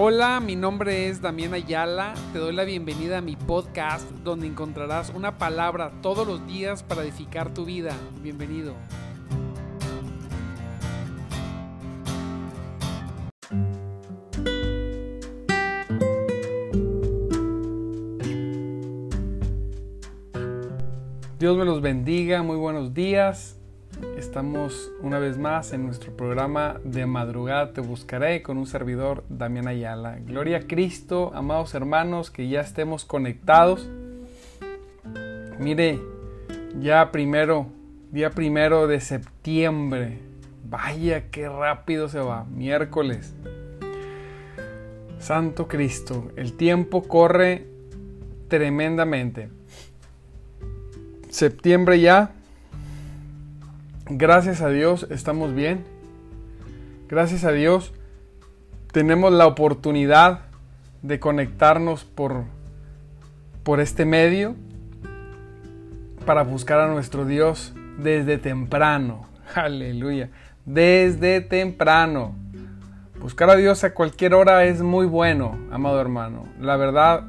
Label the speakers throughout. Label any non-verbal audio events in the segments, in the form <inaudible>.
Speaker 1: Hola, mi nombre es Damián Ayala. Te doy la bienvenida a mi podcast donde encontrarás una palabra todos los días para edificar tu vida. Bienvenido. Dios me los bendiga, muy buenos días. Estamos una vez más en nuestro programa de madrugada Te Buscaré con un servidor Damián Ayala. Gloria a Cristo, amados hermanos, que ya estemos conectados. Mire, ya primero, día primero de septiembre. Vaya, qué rápido se va. Miércoles. Santo Cristo, el tiempo corre tremendamente septiembre ya. Gracias a Dios estamos bien. Gracias a Dios tenemos la oportunidad de conectarnos por, por este medio para buscar a nuestro Dios desde temprano. <laughs> Aleluya. Desde temprano. Buscar a Dios a cualquier hora es muy bueno, amado hermano. La verdad,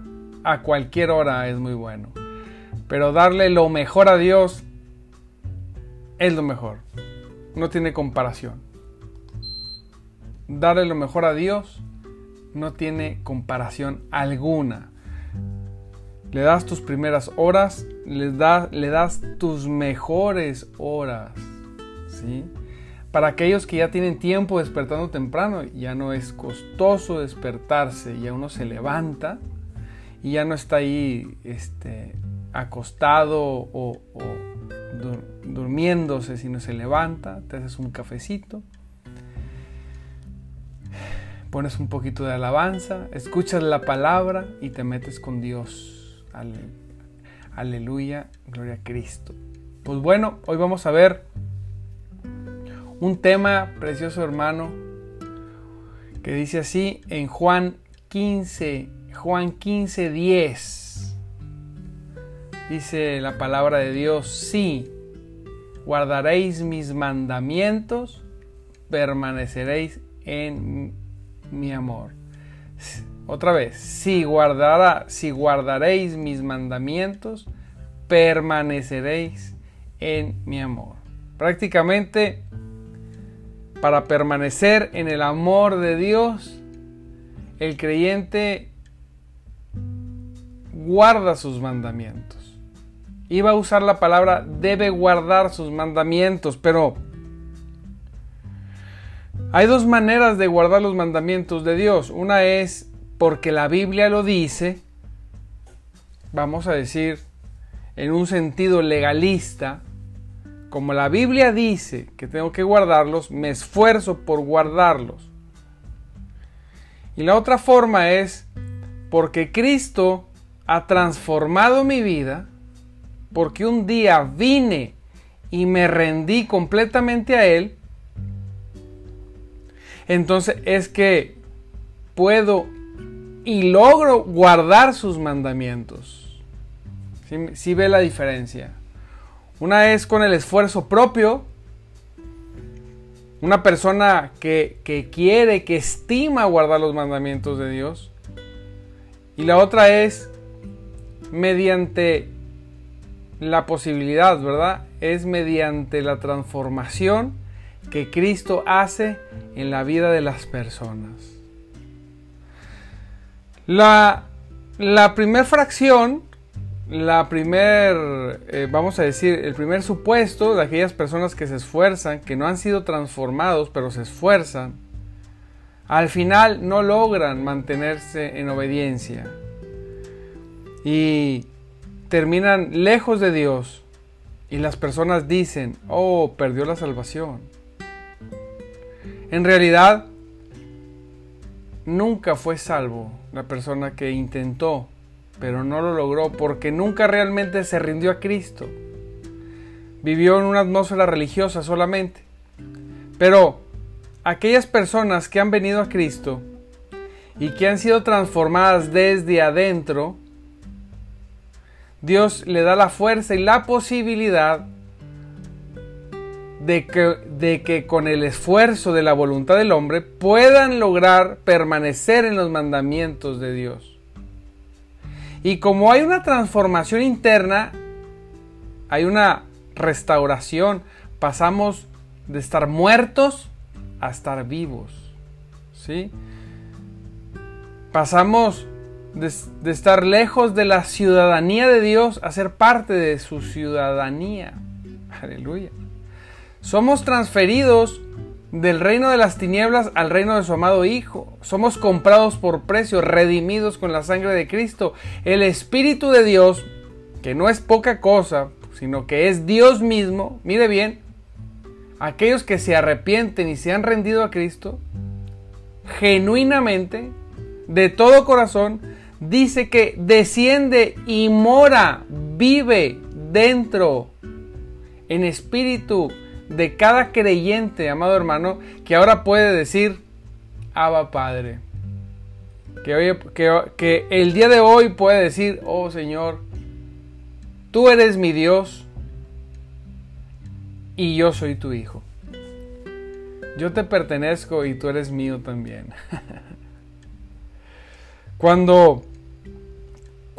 Speaker 1: a cualquier hora es muy bueno. Pero darle lo mejor a Dios es lo mejor. No tiene comparación. Darle lo mejor a Dios no tiene comparación alguna. Le das tus primeras horas, le, le das tus mejores horas. ¿sí? Para aquellos que ya tienen tiempo despertando temprano, ya no es costoso despertarse, ya uno se levanta y ya no está ahí este, acostado o, durmiéndose si no se levanta, te haces un cafecito, pones un poquito de alabanza, escuchas la palabra y te metes con Dios. Aleluya, gloria a Cristo. Pues bueno, hoy vamos a ver un tema precioso hermano que dice así en Juan 15, Juan 15, 10. Dice la palabra de Dios, si guardaréis mis mandamientos, permaneceréis en mi amor. Otra vez, si, guardará, si guardaréis mis mandamientos, permaneceréis en mi amor. Prácticamente, para permanecer en el amor de Dios, el creyente guarda sus mandamientos iba a usar la palabra debe guardar sus mandamientos, pero hay dos maneras de guardar los mandamientos de Dios. Una es porque la Biblia lo dice, vamos a decir, en un sentido legalista, como la Biblia dice que tengo que guardarlos, me esfuerzo por guardarlos. Y la otra forma es porque Cristo ha transformado mi vida porque un día vine y me rendí completamente a Él, entonces es que puedo y logro guardar sus mandamientos. Si ve la diferencia? Una es con el esfuerzo propio, una persona que, quiere, que estima guardar los mandamientos de Dios. Y la otra es mediante la posibilidad, ¿verdad? Es mediante la transformación que Cristo hace en la vida de las personas. La, la primera fracción, la primer, eh, vamos a decir, el primer supuesto de aquellas personas que se esfuerzan, que no han sido transformados, pero se esfuerzan, al final no logran mantenerse en obediencia. Y terminan lejos de Dios y las personas dicen, oh, perdió la salvación. En realidad, nunca fue salvo la persona que intentó, pero no lo logró porque nunca realmente se rindió a Cristo. Vivió en una atmósfera religiosa solamente. Pero aquellas personas que han venido a Cristo y que han sido transformadas desde adentro, Dios le da la fuerza y la posibilidad de que, de que con el esfuerzo de la voluntad del hombre puedan lograr permanecer en los mandamientos de Dios. Y como hay una transformación interna, hay una restauración, pasamos de estar muertos a estar vivos. ¿Sí? Pasamos de, estar lejos de la ciudadanía de Dios a ser parte de su ciudadanía. Aleluya. Somos transferidos del reino de las tinieblas al reino de su amado Hijo. Somos comprados por precio, redimidos con la sangre de Cristo. El Espíritu de Dios, que no es poca cosa, sino que es Dios mismo, mire bien, aquellos que se arrepienten y se han rendido a Cristo, genuinamente, de todo corazón, dice que desciende y mora, vive dentro, en espíritu, de cada creyente, amado hermano, que ahora puede decir, Abba Padre. Que, que, que el día de hoy puede decir, oh Señor, tú eres mi Dios y yo soy tu hijo. Yo te pertenezco y tú eres mío también. <laughs> cuando,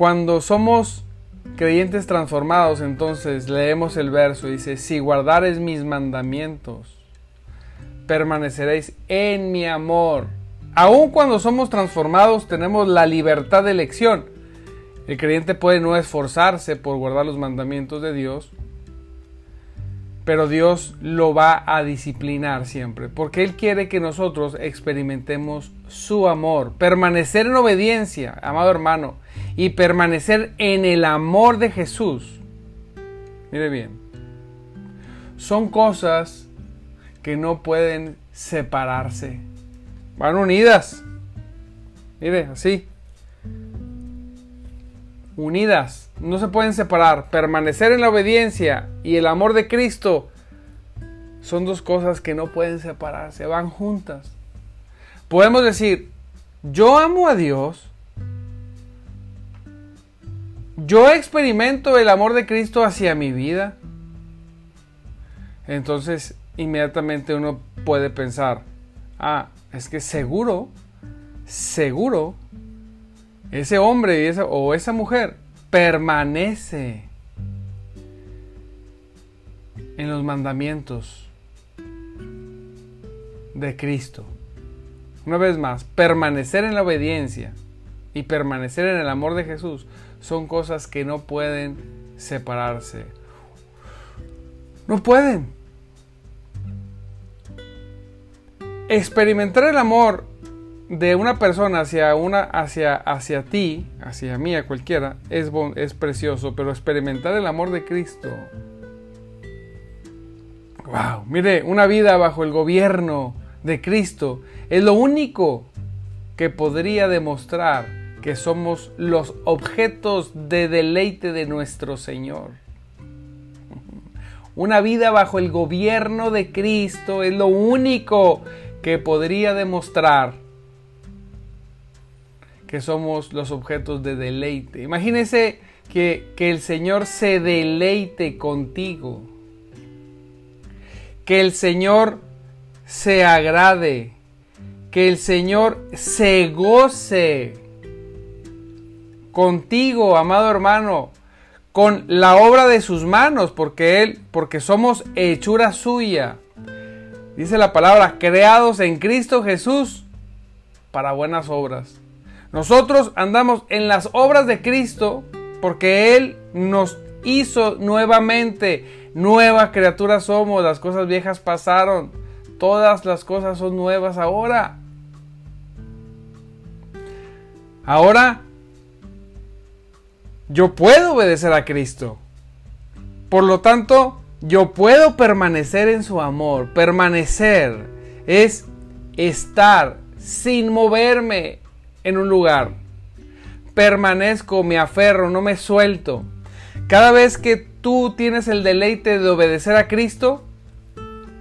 Speaker 1: cuando somos creyentes transformados, entonces leemos el verso, dice, si guardares mis mandamientos, permaneceréis en mi amor. Aun cuando somos transformados tenemos la libertad de elección. El creyente puede no esforzarse por guardar los mandamientos de Dios, pero Dios lo va a disciplinar siempre, porque Él quiere que nosotros experimentemos su amor, permanecer en obediencia, amado hermano, y permanecer en el amor de Jesús. Mire bien, son cosas que no pueden separarse, van unidas. Mire, así unidas, no se pueden separar. Permanecer en la obediencia y el amor de Cristo son dos cosas que no pueden separarse, van juntas. Podemos decir, yo amo a Dios, yo experimento el amor de Cristo hacia mi vida. Entonces, inmediatamente uno puede pensar, ah, es que seguro, seguro ese hombre o esa mujer permanece en los mandamientos de Cristo. Una vez más, permanecer en la obediencia y permanecer en el amor de Jesús son cosas que no pueden separarse. No pueden. Experimentar el amor de una persona hacia una hacia hacia ti, hacia mí, a cualquiera, es, es precioso, pero experimentar el amor de Cristo. Wow, mire, una vida bajo el gobierno de Cristo es lo único que podría demostrar que somos los objetos de deleite de nuestro Señor. Una vida bajo el gobierno de Cristo es lo único que podría demostrar que somos los objetos de deleite. Imagínese que, que el Señor se deleite contigo. Que el Señor se agrade. Que el Señor se goce contigo, amado hermano, con la obra de sus manos, porque él, porque somos hechura suya. Dice la palabra, creados en Cristo Jesús para buenas obras. Nosotros andamos en las obras de Cristo porque Él nos hizo nuevamente. Nueva criatura somos, las cosas viejas pasaron, todas las cosas son nuevas ahora. Ahora yo puedo obedecer a Cristo. Por lo tanto, yo puedo permanecer en su amor. Permanecer es estar sin moverme, en un lugar. Permanezco, me aferro, no me suelto. Cada vez que tú tienes el deleite de obedecer a Cristo,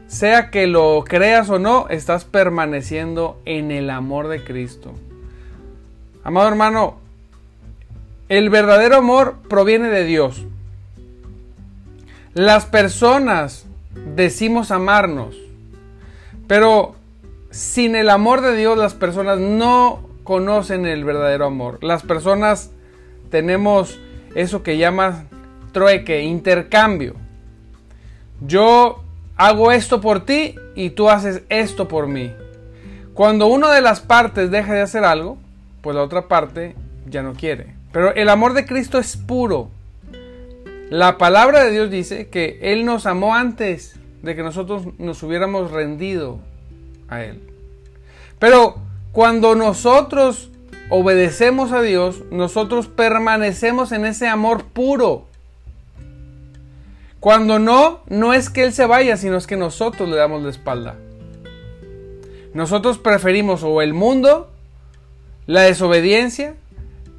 Speaker 1: sea que lo creas o no, estás permaneciendo en el amor de Cristo. Amado hermano, el verdadero amor proviene de Dios. Las personas decimos amarnos, pero sin el amor de Dios las personas no conocen el verdadero amor. Las personas tenemos eso que llaman trueque, intercambio. Yo hago esto por ti y tú haces esto por mí. Cuando una de las partes deja de hacer algo, pues la otra parte ya no quiere. Pero el amor de Cristo es puro. La palabra de Dios dice que Él nos amó antes de que nosotros nos hubiéramos rendido a Él. Pero cuando nosotros obedecemos a Dios, nosotros permanecemos en ese amor puro. Cuando no, no es que Él se vaya, sino es que nosotros le damos la espalda. Nosotros preferimos o el mundo, la desobediencia,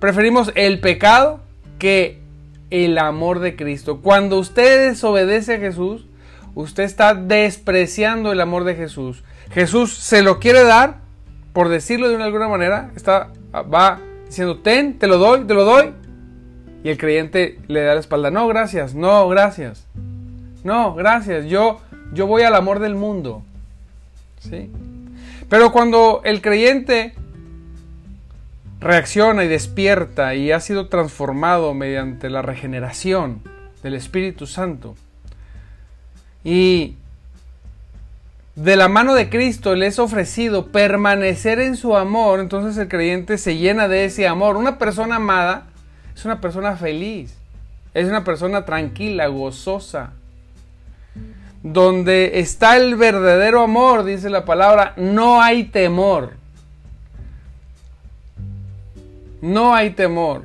Speaker 1: preferimos el pecado que el amor de Cristo. Cuando usted desobedece a Jesús, usted está despreciando el amor de Jesús. Jesús se lo quiere dar, por decirlo de alguna manera, está, va diciendo, ten, te lo doy, te lo doy. Y el creyente le da la espalda, no, gracias, no, gracias. No, gracias, yo, yo voy al amor del mundo. ¿Sí? Pero cuando el creyente reacciona y despierta y ha sido transformado mediante la regeneración del Espíritu Santo, y de la mano de Cristo le es ofrecido permanecer en su amor, entonces el creyente se llena de ese amor. Una persona amada es una persona feliz, es una persona tranquila, gozosa. Donde está el verdadero amor, dice la palabra, no hay temor. No hay temor.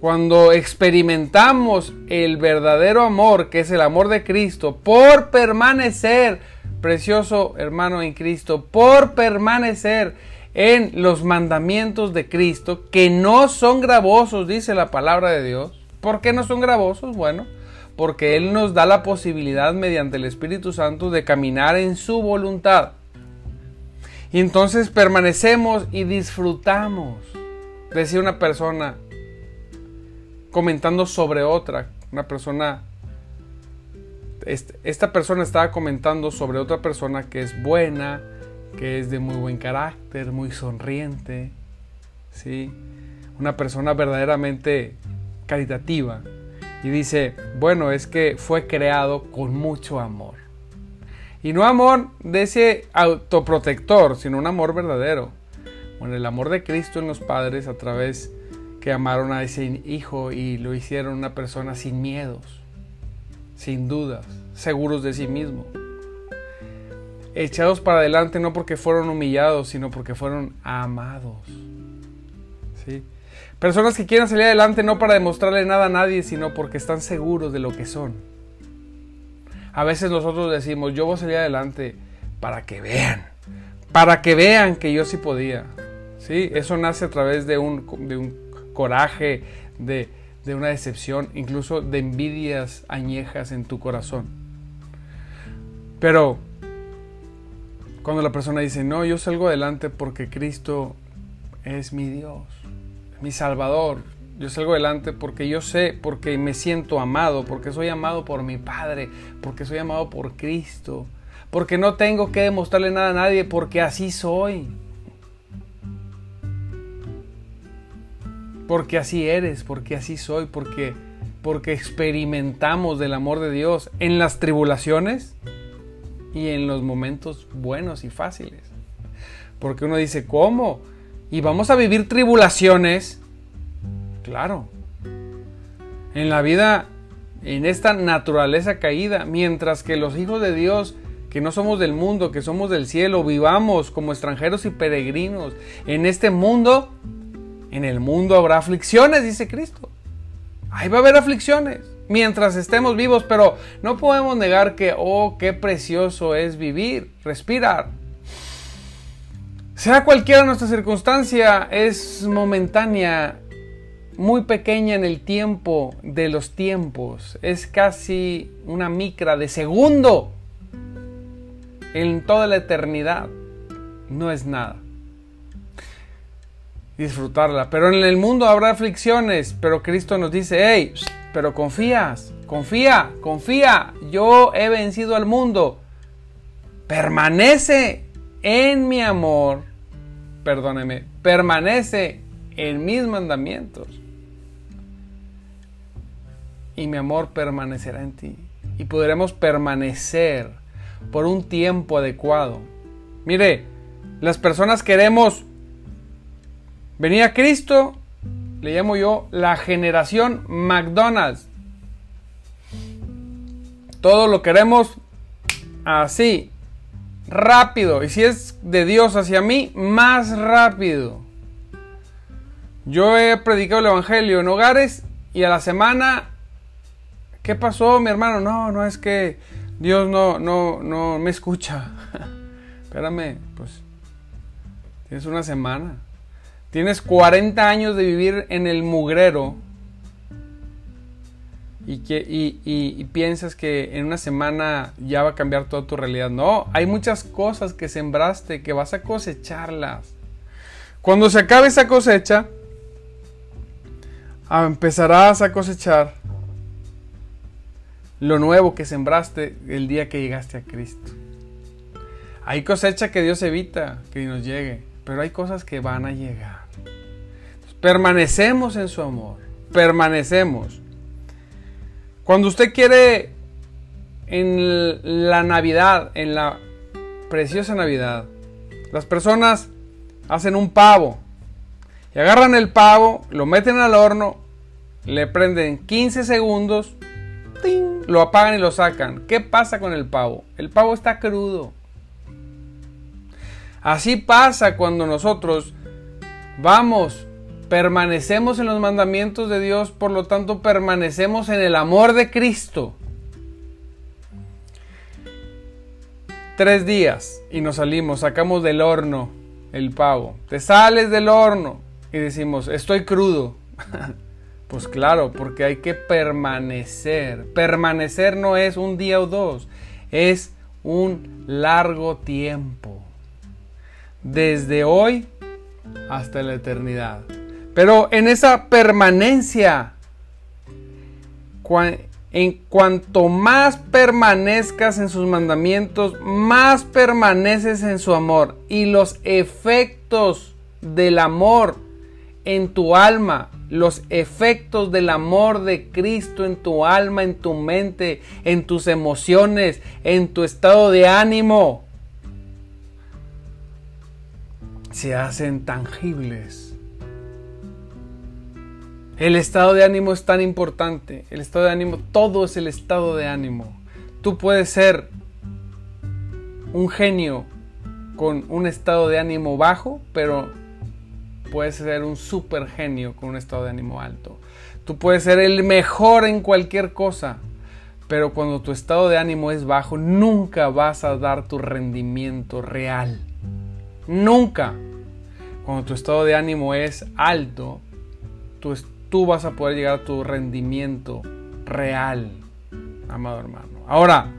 Speaker 1: Cuando experimentamos el verdadero amor, que es el amor de Cristo, por permanecer, precioso hermano en Cristo, por permanecer en los mandamientos de Cristo, que no son gravosos, dice la palabra de Dios. ¿Por qué no son gravosos? Bueno, porque Él nos da la posibilidad mediante el Espíritu Santo de caminar en su voluntad. Y entonces permanecemos y disfrutamos. Decía una persona, comentando sobre otra, una persona, esta persona estaba comentando sobre otra persona que es buena, que es de muy buen carácter, muy sonriente, ¿sí? una persona verdaderamente caritativa. Y dice, bueno, es que fue creado con mucho amor. Y no amor de ese autoprotector, sino un amor verdadero. Bueno, el amor de Cristo en los padres a través que amaron a ese hijo y lo hicieron una persona sin miedos, sin dudas, seguros de sí mismo. Echados para adelante no porque fueron humillados, sino porque fueron amados. ¿Sí? Personas que quieren salir adelante no para demostrarle nada a nadie, sino porque están seguros de lo que son. A veces nosotros decimos, yo voy a salir adelante para que vean, para que vean que yo sí podía. ¿Sí? Eso nace a través de un, de un coraje, de, de una decepción, incluso de envidias añejas en tu corazón. Pero cuando la persona dice, no, yo salgo adelante porque Cristo es mi Dios, mi Salvador, yo salgo adelante porque yo sé, porque me siento amado, porque soy amado por mi Padre, porque soy amado por Cristo, porque no tengo que demostrarle nada a nadie, porque así soy. Porque así eres, porque así soy, porque porque experimentamos del amor de Dios en las tribulaciones y en los momentos buenos y fáciles. Porque uno dice, ¿cómo? ¿Y vamos a vivir tribulaciones? Claro. En la vida, en esta naturaleza caída, mientras que los hijos de Dios, que no somos del mundo, que somos del cielo, vivamos como extranjeros y peregrinos en este mundo, en el mundo habrá aflicciones, dice Cristo. Ahí va a haber aflicciones mientras estemos vivos, pero no podemos negar que, oh, qué precioso es vivir, respirar. Sea cualquiera nuestra circunstancia, es momentánea, muy pequeña en el tiempo de los tiempos, es casi una micra de segundo en toda la eternidad. No es nada disfrutarla. Pero en el mundo habrá aflicciones, pero Cristo nos dice, hey, pero confías, confía, confía. Yo he vencido al mundo. Permanece en mi amor. Perdóneme, permanece en mis mandamientos. Y mi amor permanecerá en ti. Y podremos permanecer por un tiempo adecuado. Mire, las personas queremos venir a Cristo le llamo yo la generación McDonald's. Todo lo queremos así, rápido. Y si es de Dios hacia mí, más rápido. Yo he predicado el Evangelio en hogares y a la semana, ¿qué pasó mi hermano? No, no es que Dios no, no, no me escucha. <laughs> Espérame, pues tienes una semana. Tienes 40 años de vivir en el mugrero y, que, y, piensas que en una semana ya va a cambiar toda tu realidad. No, hay muchas cosas que sembraste que vas a cosecharlas. Cuando se acabe esa cosecha, empezarás a cosechar lo nuevo que sembraste el día que llegaste a Cristo. Hay cosecha que Dios evita que nos llegue, pero hay cosas que van a llegar. Permanecemos en su amor. Permanecemos. Cuando usted quiere en la Navidad, en la preciosa Navidad, las personas hacen un pavo y agarran el pavo, lo meten al horno, le prenden 15 segundos, lo apagan y lo sacan. ¿Qué pasa con el pavo? El pavo está crudo. Así pasa cuando nosotros vamos Permanecemos en los mandamientos de Dios, por lo tanto permanecemos en el amor de Cristo. Tres días y nos salimos, sacamos del horno el pavo. Te sales del horno y decimos, estoy crudo. <laughs> pues claro, porque hay que permanecer. Permanecer no es un día o dos, es un largo tiempo. Desde hoy hasta la eternidad. Pero en esa permanencia, en cuanto más permanezcas en sus mandamientos, más permaneces en su amor. Y los efectos del amor en tu alma, los efectos del amor de Cristo en tu alma, en tu mente, en tus emociones, en tu estado de ánimo, se hacen tangibles el estado de ánimo es tan importante. El estado de ánimo, todo es el estado de ánimo. Tú puedes ser un genio con un estado de ánimo bajo, pero puedes ser un super genio con un estado de ánimo alto. Tú puedes ser el mejor en cualquier cosa, pero cuando tu estado de ánimo es bajo, nunca vas a dar tu rendimiento real. Nunca. Cuando tu estado de ánimo es alto, tu, tú vas a poder llegar a tu rendimiento real, amado hermano. Ahora,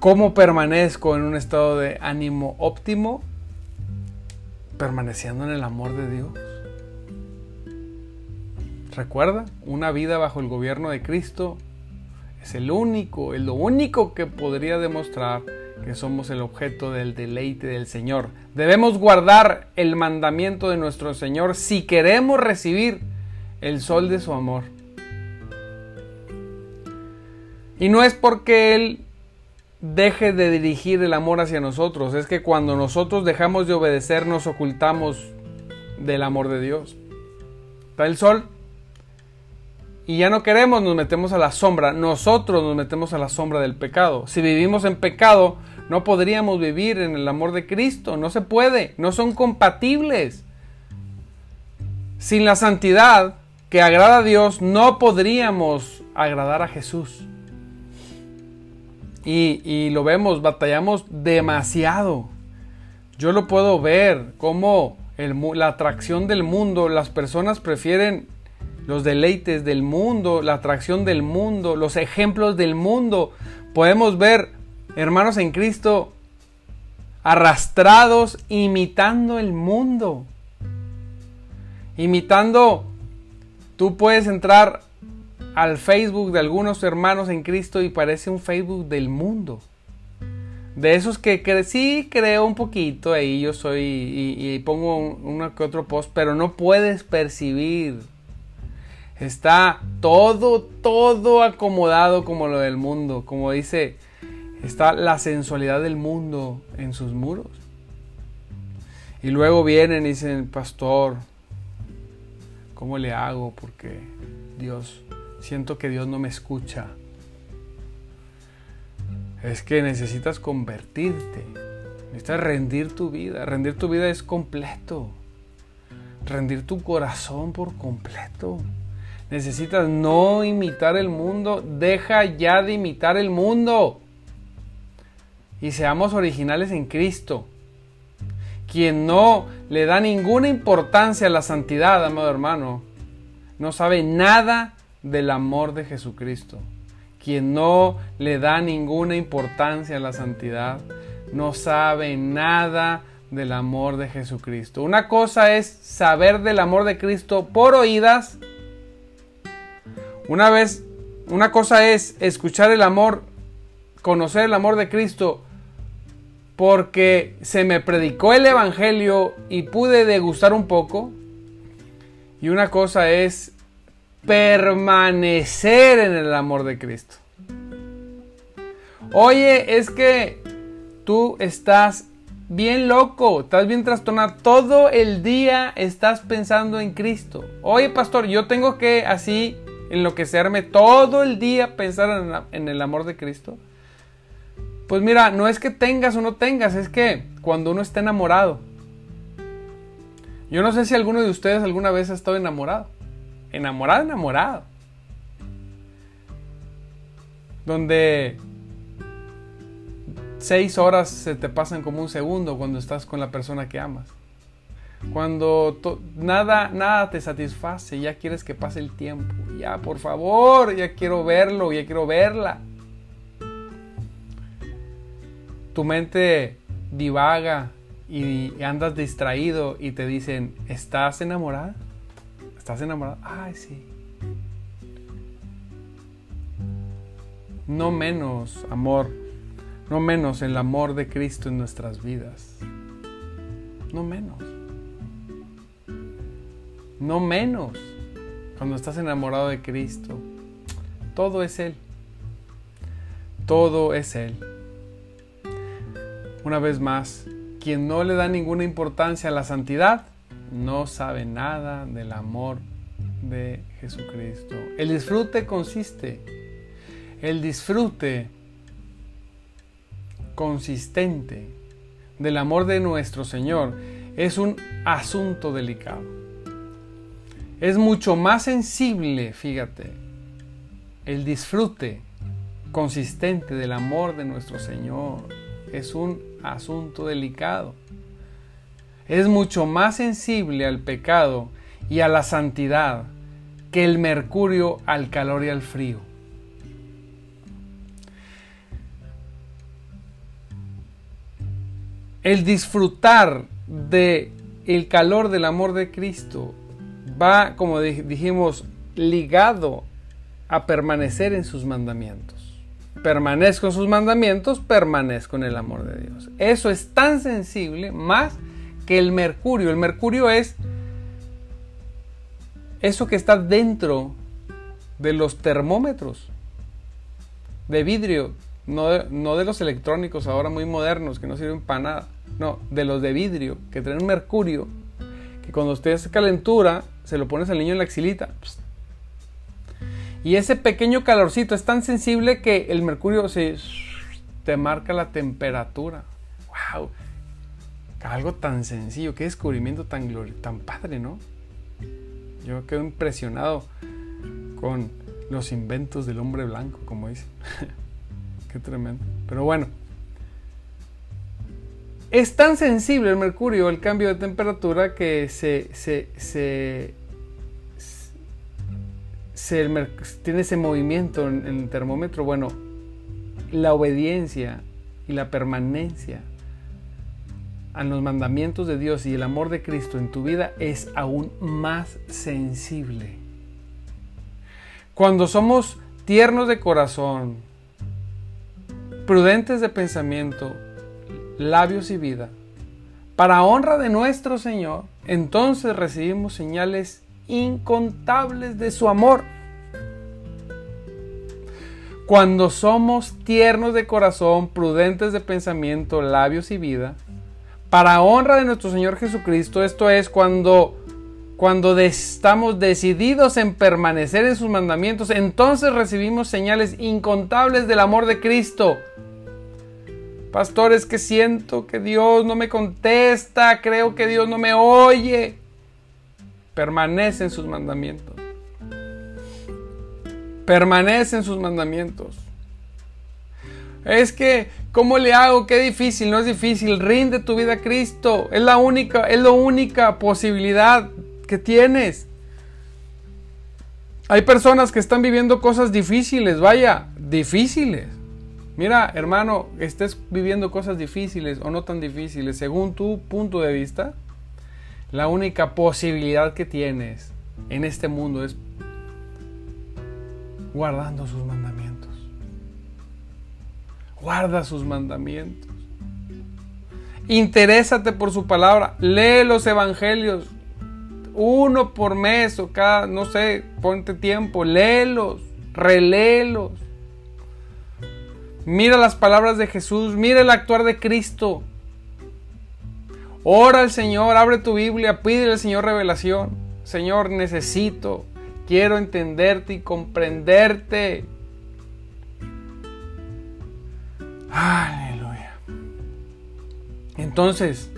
Speaker 1: ¿cómo permanezco en un estado de ánimo óptimo? Permaneciendo en el amor de Dios. Recuerda, una vida bajo el gobierno de Cristo es el único, es lo único que podría demostrar que somos el objeto del deleite del Señor. Debemos guardar el mandamiento de nuestro Señor si queremos recibir el sol de su amor. Y no es porque Él deje de dirigir el amor hacia nosotros, es que cuando nosotros dejamos de obedecer nos ocultamos del amor de Dios. Está el sol y ya no queremos, nos metemos a la sombra. Nosotros nos metemos a la sombra del pecado. Si vivimos en pecado, no podríamos vivir en el amor de Cristo. No se puede. No son compatibles. Sin la santidad que agrada a Dios, no podríamos agradar a Jesús. Y, lo vemos, batallamos demasiado. Yo lo puedo ver como la atracción del mundo, las personas prefieren los deleites del mundo, la atracción del mundo, los ejemplos del mundo. Podemos ver hermanos en Cristo arrastrados imitando el mundo, imitando Tú puedes entrar al Facebook de algunos hermanos en Cristo y parece un Facebook del mundo. De esos que, sí creo un poquito ahí, yo soy y, pongo uno que otro post, pero no puedes percibir. Está todo, todo acomodado como lo del mundo. Como dice, está la sensualidad del mundo en sus muros. Y luego vienen y dicen, pastor, ¿cómo le hago? Porque Dios, siento que Dios no me escucha es que necesitas convertirte. Necesitas rendir tu vida. Rendir tu vida es completo. Rendir tu corazón por completo. Necesitas no imitar el mundo. Deja ya de imitar el mundo. Y seamos originales en Cristo. Quien no le da ninguna importancia a la santidad, amado hermano, no sabe nada del amor de Jesucristo. Quien no le da ninguna importancia a la santidad, no sabe nada del amor de Jesucristo. Una cosa es saber del amor de Cristo por oídas. Una vez, una cosa es escuchar el amor, conocer el amor de Cristo porque se me predicó el evangelio y pude degustar un poco. Y una cosa es permanecer en el amor de Cristo. Oye, es que tú estás bien loco, estás bien trastornado, todo el día estás pensando en Cristo. Oye, pastor, yo tengo que así enloquecerme todo el día pensar en, el amor de Cristo. Pues mira, no es que tengas o no tengas, es que cuando uno está enamorado. Yo no sé si alguno de ustedes alguna vez ha estado enamorado enamorado, enamorado. Donde seis horas se te pasan como un segundo cuando estás con la persona que amas. Cuando nada, nada te satisface, ya quieres que pase el tiempo. Ya, por favor, ya quiero verlo, ya quiero verla. Tu mente divaga y andas distraído y te dicen, ¿estás enamorada? ¿Estás enamorado? Ay, sí. No menos amor, no menos el amor de Cristo en nuestras vidas. No menos. No menos cuando estás enamorado de Cristo. Todo es Él. Todo es Él. Una vez más, quien no le da ninguna importancia a la santidad, no sabe nada del amor de Jesucristo. El disfrute consiste, el disfrute consistente del amor de nuestro Señor es un asunto delicado. Es mucho más sensible, fíjate, el disfrute consistente del amor de nuestro Señor. Es un asunto delicado es mucho más sensible al pecado y a la santidad que el mercurio al calor y al frío. El disfrutar de el calor del amor de Cristo va, como dijimos, ligado a permanecer en sus mandamientos. Permanezco en sus mandamientos, permanezco en el amor de Dios. Eso es tan sensible, más que el mercurio. El mercurio es eso que está dentro de los termómetros de vidrio, no de, no de los electrónicos ahora muy modernos que no sirven para nada, no, de los de vidrio que tienen mercurio, cuando usted hace calentura se lo pones al niño en la axilita. Y ese pequeño calorcito es tan sensible que el mercurio se te marca la temperatura. ¡Wow! Algo tan sencillo, qué descubrimiento tan, tan padre, ¿no? Yo quedo impresionado con los inventos del hombre blanco, como dicen. <laughs> qué tremendo. Pero bueno, es tan sensible el mercurio, el cambio de temperatura, que se, tiene ese movimiento en el termómetro. Bueno, la obediencia y la permanencia a los mandamientos de Dios y el amor de Cristo en tu vida es aún más sensible. Cuando somos tiernos de corazón, prudentes de pensamiento, labios y vida, para honra de nuestro Señor, entonces recibimos señales incontables de su amor. Cuando somos tiernos de corazón, prudentes de pensamiento, labios y vida, para honra de nuestro Señor Jesucristo, esto es cuando cuando estamos decididos en permanecer en sus mandamientos, entonces recibimos señales incontables del amor de Cristo. Pastores, que siento que Dios no me contesta, creo que Dios no me oye. Permanece en sus mandamientos. Permanece en sus mandamientos. Es que, ¿cómo le hago? Qué difícil, no es difícil. Rinde tu vida a Cristo. Es la única, es la única posibilidad que tienes. Hay personas que están viviendo cosas difíciles, vaya, difíciles. Mira, hermano, estés viviendo cosas difíciles o no tan difíciles, según tu punto de vista, la única posibilidad que tienes en este mundo es guardando sus mandamientos. Guarda sus mandamientos. Interésate por su palabra. Lee los evangelios uno por mes o cada, no sé, ponte tiempo, léelos, reléelos. Mira las palabras de Jesús, mira el actuar de Cristo. Ora al Señor, abre tu Biblia, pídele al Señor revelación. Señor, necesito, quiero entenderte y comprenderte. Aleluya. Entonces,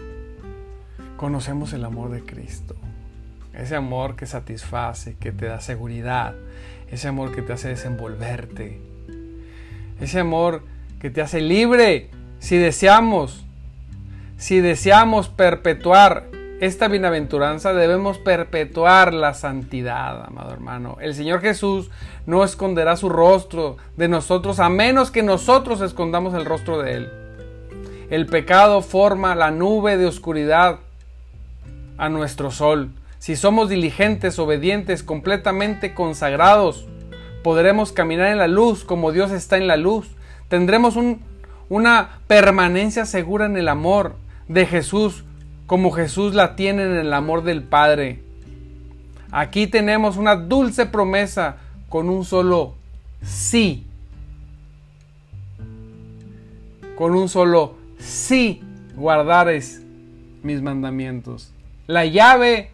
Speaker 1: conocemos el amor de Cristo. Ese amor que satisface, que te da seguridad. Ese amor que te hace desenvolverte. Ese amor que te hace libre. Si deseamos, si deseamos perpetuar esta bienaventuranza, debemos perpetuar la santidad, amado hermano. El Señor Jesús no esconderá su rostro de nosotros a menos que nosotros escondamos el rostro de Él. El pecado forma la nube de oscuridad a nuestro sol si somos diligentes, obedientes, completamente consagrados, podremos caminar en la luz como Dios está en la luz. Tendremos una permanencia segura en el amor de Jesús como Jesús la tiene en el amor del Padre. Aquí tenemos una dulce promesa con un solo sí. Con un solo sí guardares mis mandamientos. La llave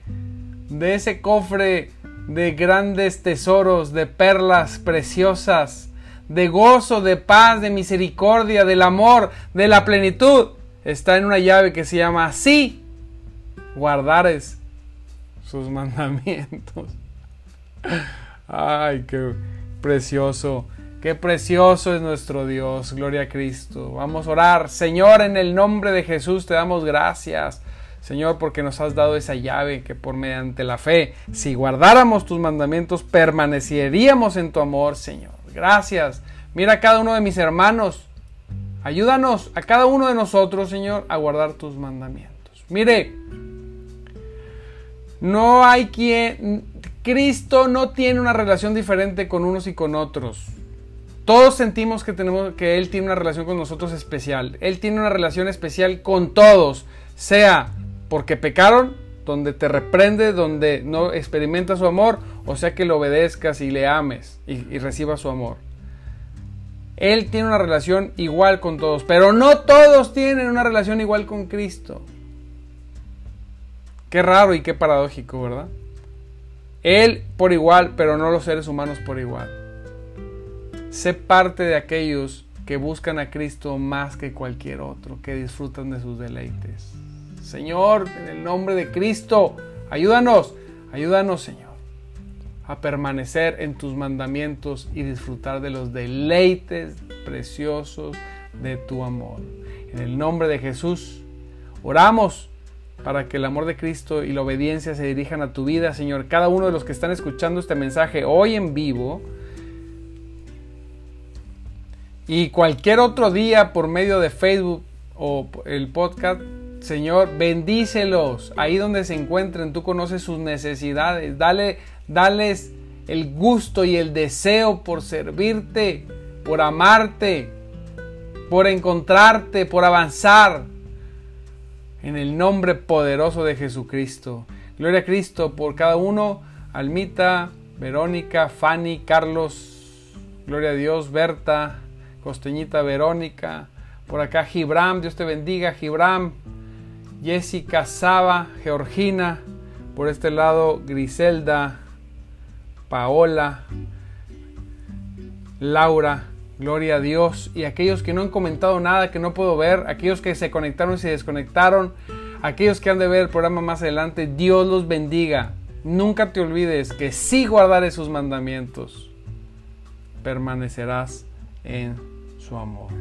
Speaker 1: de ese cofre de grandes tesoros, de perlas preciosas, de gozo, de paz, de misericordia, del amor, de la plenitud, está en una llave que se llama así, guardares sus <laughs> mandamientos. Ay, qué precioso, qué precioso es nuestro Dios, gloria a Cristo. Vamos a orar, Señor, en el nombre de Jesús te damos gracias Señor, porque nos has dado esa llave que por mediante la fe, si guardáramos tus mandamientos, permaneceríamos en tu amor, Señor. Gracias. Mira a cada uno de mis hermanos. Ayúdanos a cada uno de nosotros, Señor, a guardar tus mandamientos. Mire, no hay quien... Cristo no tiene una relación diferente con unos y con otros. Todos sentimos que tenemos que Él tiene una relación con nosotros especial. Él tiene una relación especial con todos, sea porque pecaron, donde te reprende, donde no experimenta su amor, o sea que le obedezcas y le ames y, y recibas su amor. Él tiene una relación igual con todos, pero no todos tienen una relación igual con Cristo. Qué raro y qué paradójico, ¿verdad? Él por igual, pero no los seres humanos por igual. Sé parte de aquellos que buscan a Cristo más que cualquier otro, que disfrutan de sus deleites. Señor, en el nombre de Cristo, ayúdanos, ayúdanos, Señor, a permanecer en tus mandamientos y disfrutar de los deleites preciosos de tu amor. En el nombre de Jesús, oramos para que el amor de Cristo y la obediencia se dirijan a tu vida, Señor. Cada uno de los que están escuchando este mensaje hoy en vivo y cualquier otro día por medio de Facebook o el podcast, Señor, bendícelos ahí donde se encuentren. Tú conoces sus necesidades. Dale, dales el gusto y el deseo por servirte, por amarte, por encontrarte, por avanzar. En el nombre poderoso de Jesucristo. Gloria a Cristo por cada uno. Almita, Verónica, Fanny, Carlos. Gloria a Dios, Berta, Costeñita, Verónica. Por acá Gibram, Dios te bendiga, Gibram. Jessica, Saba, Georgina. Por este lado, Griselda, Paola, Laura, gloria a Dios. Y aquellos que no han comentado nada, que no puedo ver, aquellos que se conectaron y se desconectaron, aquellos que han de ver el programa más adelante, Dios los bendiga. Nunca te olvides que si guardaré sus mandamientos, permanecerás en su amor.